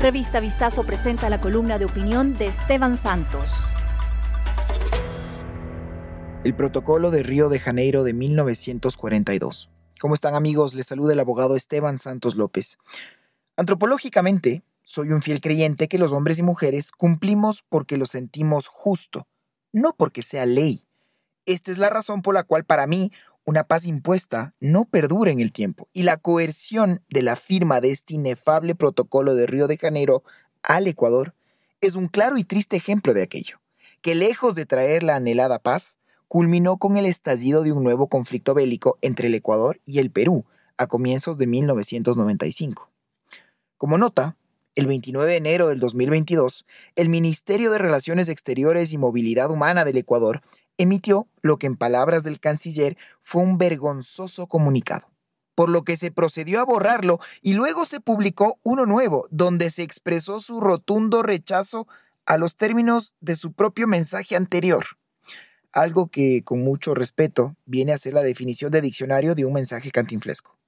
Revista Vistazo presenta la columna de opinión de Esteban Santos. El protocolo de Río de Janeiro de 1942. ¿Cómo están amigos? Les saluda el abogado Esteban Santos López. Antropológicamente, soy un fiel creyente que los hombres y mujeres cumplimos porque lo sentimos justo, no porque sea ley. Esta es la razón por la cual para mí una paz impuesta no perdura en el tiempo y la coerción de la firma de este inefable protocolo de Río de Janeiro al Ecuador es un claro y triste ejemplo de aquello, que lejos de traer la anhelada paz, culminó con el estallido de un nuevo conflicto bélico entre el Ecuador y el Perú a comienzos de 1995. Como nota, el 29 de enero del 2022, el Ministerio de Relaciones Exteriores y Movilidad Humana del Ecuador emitió lo que en palabras del canciller fue un vergonzoso comunicado, por lo que se procedió a borrarlo y luego se publicó uno nuevo, donde se expresó su rotundo rechazo a los términos de su propio mensaje anterior, algo que con mucho respeto viene a ser la definición de diccionario de un mensaje cantinflesco.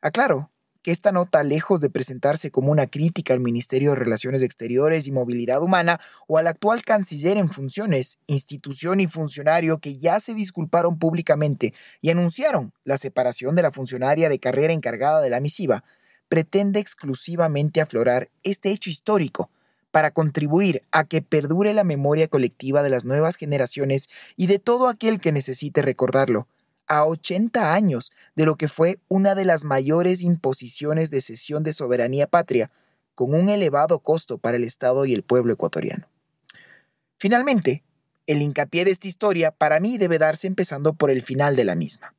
Aclaro que esta nota, lejos de presentarse como una crítica al Ministerio de Relaciones Exteriores y Movilidad Humana o al actual canciller en funciones, institución y funcionario que ya se disculparon públicamente y anunciaron la separación de la funcionaria de carrera encargada de la misiva, pretende exclusivamente aflorar este hecho histórico para contribuir a que perdure la memoria colectiva de las nuevas generaciones y de todo aquel que necesite recordarlo a 80 años de lo que fue una de las mayores imposiciones de cesión de soberanía patria, con un elevado costo para el Estado y el pueblo ecuatoriano. Finalmente, el hincapié de esta historia para mí debe darse empezando por el final de la misma.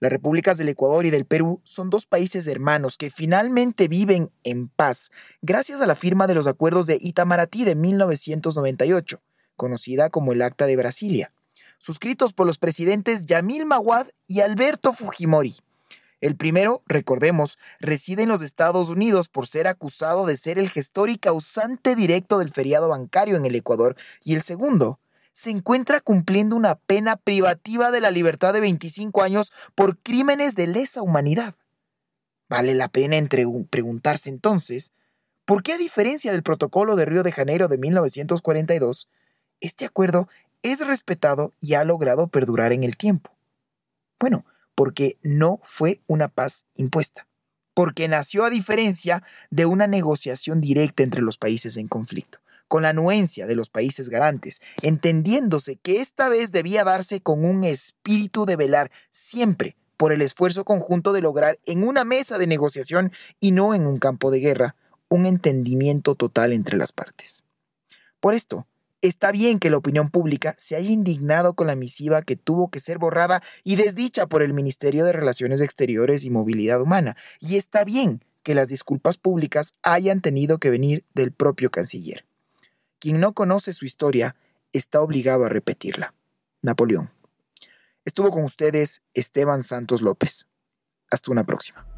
Las repúblicas del Ecuador y del Perú son dos países hermanos que finalmente viven en paz gracias a la firma de los acuerdos de Itamaraty de 1998, conocida como el Acta de Brasilia suscritos por los presidentes Yamil Mawad y Alberto Fujimori. El primero, recordemos, reside en los Estados Unidos por ser acusado de ser el gestor y causante directo del feriado bancario en el Ecuador, y el segundo, se encuentra cumpliendo una pena privativa de la libertad de 25 años por crímenes de lesa humanidad. Vale la pena preguntarse entonces, ¿por qué a diferencia del protocolo de Río de Janeiro de 1942, este acuerdo es respetado y ha logrado perdurar en el tiempo. Bueno, porque no fue una paz impuesta, porque nació a diferencia de una negociación directa entre los países en conflicto, con la anuencia de los países garantes, entendiéndose que esta vez debía darse con un espíritu de velar siempre por el esfuerzo conjunto de lograr en una mesa de negociación y no en un campo de guerra un entendimiento total entre las partes. Por esto, Está bien que la opinión pública se haya indignado con la misiva que tuvo que ser borrada y desdicha por el Ministerio de Relaciones Exteriores y Movilidad Humana. Y está bien que las disculpas públicas hayan tenido que venir del propio canciller. Quien no conoce su historia está obligado a repetirla. Napoleón. Estuvo con ustedes Esteban Santos López. Hasta una próxima.